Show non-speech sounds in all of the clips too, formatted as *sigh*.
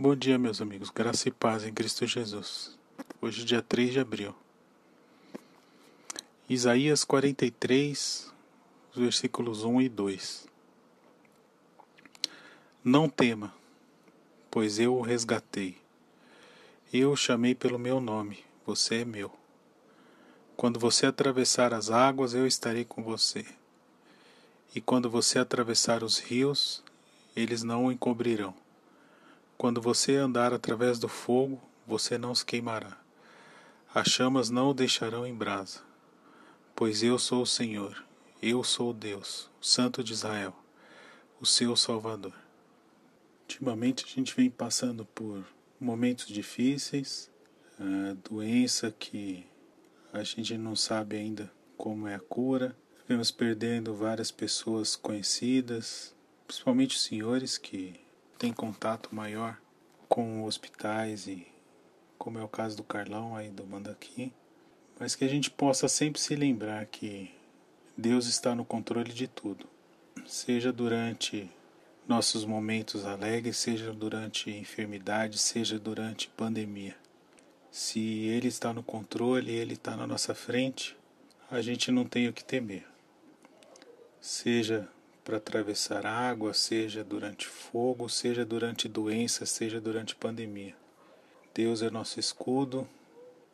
Bom dia, meus amigos. Graça e paz em Cristo Jesus. Hoje, dia 3 de abril. Isaías 43, versículos 1 e 2. Não tema, pois eu o resgatei. Eu o chamei pelo meu nome, você é meu. Quando você atravessar as águas, eu estarei com você. E quando você atravessar os rios, eles não o encobrirão. Quando você andar através do fogo, você não se queimará. As chamas não o deixarão em brasa. Pois eu sou o Senhor, eu sou Deus, o Santo de Israel, o seu Salvador. Ultimamente a gente vem passando por momentos difíceis, a doença que a gente não sabe ainda como é a cura. Vemos perdendo várias pessoas conhecidas, principalmente os senhores que tem contato maior com hospitais e como é o caso do Carlão aí do Mandaqui, mas que a gente possa sempre se lembrar que Deus está no controle de tudo, seja durante nossos momentos alegres, seja durante enfermidade, seja durante pandemia. Se Ele está no controle, Ele está na nossa frente, a gente não tem o que temer. Seja para atravessar água, seja durante fogo, seja durante doença, seja durante pandemia. Deus é nosso escudo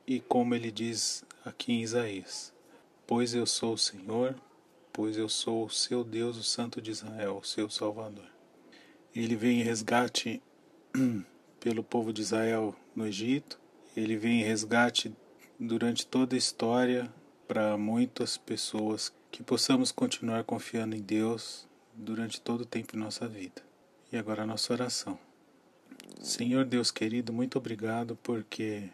e como ele diz aqui em Isaías: Pois eu sou o Senhor, pois eu sou o seu Deus, o Santo de Israel, o seu Salvador. Ele vem em resgate *clears throat* pelo povo de Israel no Egito, ele vem em resgate durante toda a história para muitas pessoas que possamos continuar confiando em Deus durante todo o tempo de nossa vida. E agora a nossa oração. Senhor Deus querido, muito obrigado porque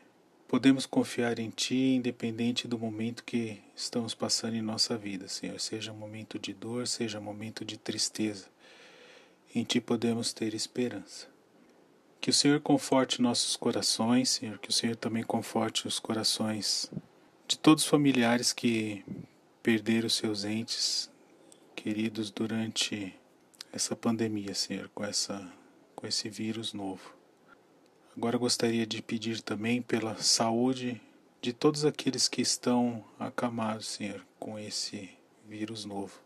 podemos confiar em Ti independente do momento que estamos passando em nossa vida, Senhor. Seja momento de dor, seja momento de tristeza. Em Ti podemos ter esperança. Que o Senhor conforte nossos corações, Senhor. Que o Senhor também conforte os corações de todos os familiares que perder os seus entes queridos durante essa pandemia, Senhor, com essa com esse vírus novo. Agora gostaria de pedir também pela saúde de todos aqueles que estão acamados, Senhor, com esse vírus novo.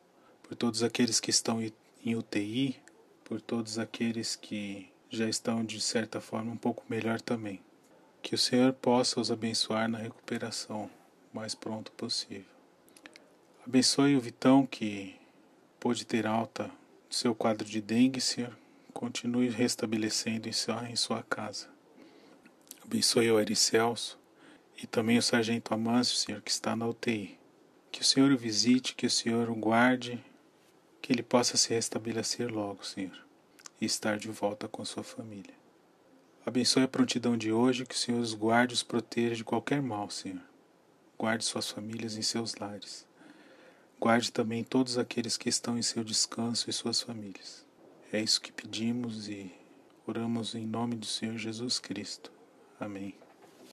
Por todos aqueles que estão em UTI, por todos aqueles que já estão de certa forma um pouco melhor também. Que o Senhor possa os abençoar na recuperação o mais pronto possível. Abençoe o Vitão que pôde ter alta do seu quadro de dengue, Senhor. Continue restabelecendo em sua, em sua casa. Abençoe o Aricelso e também o Sargento Amâncio, Senhor, que está na UTI. Que o Senhor o visite, que o Senhor o guarde, que ele possa se restabelecer logo, Senhor, e estar de volta com sua família. Abençoe a prontidão de hoje, que o Senhor os guarde e os proteja de qualquer mal, Senhor. Guarde suas famílias em seus lares. Guarde também todos aqueles que estão em seu descanso e suas famílias. É isso que pedimos e oramos em nome do Senhor Jesus Cristo. Amém.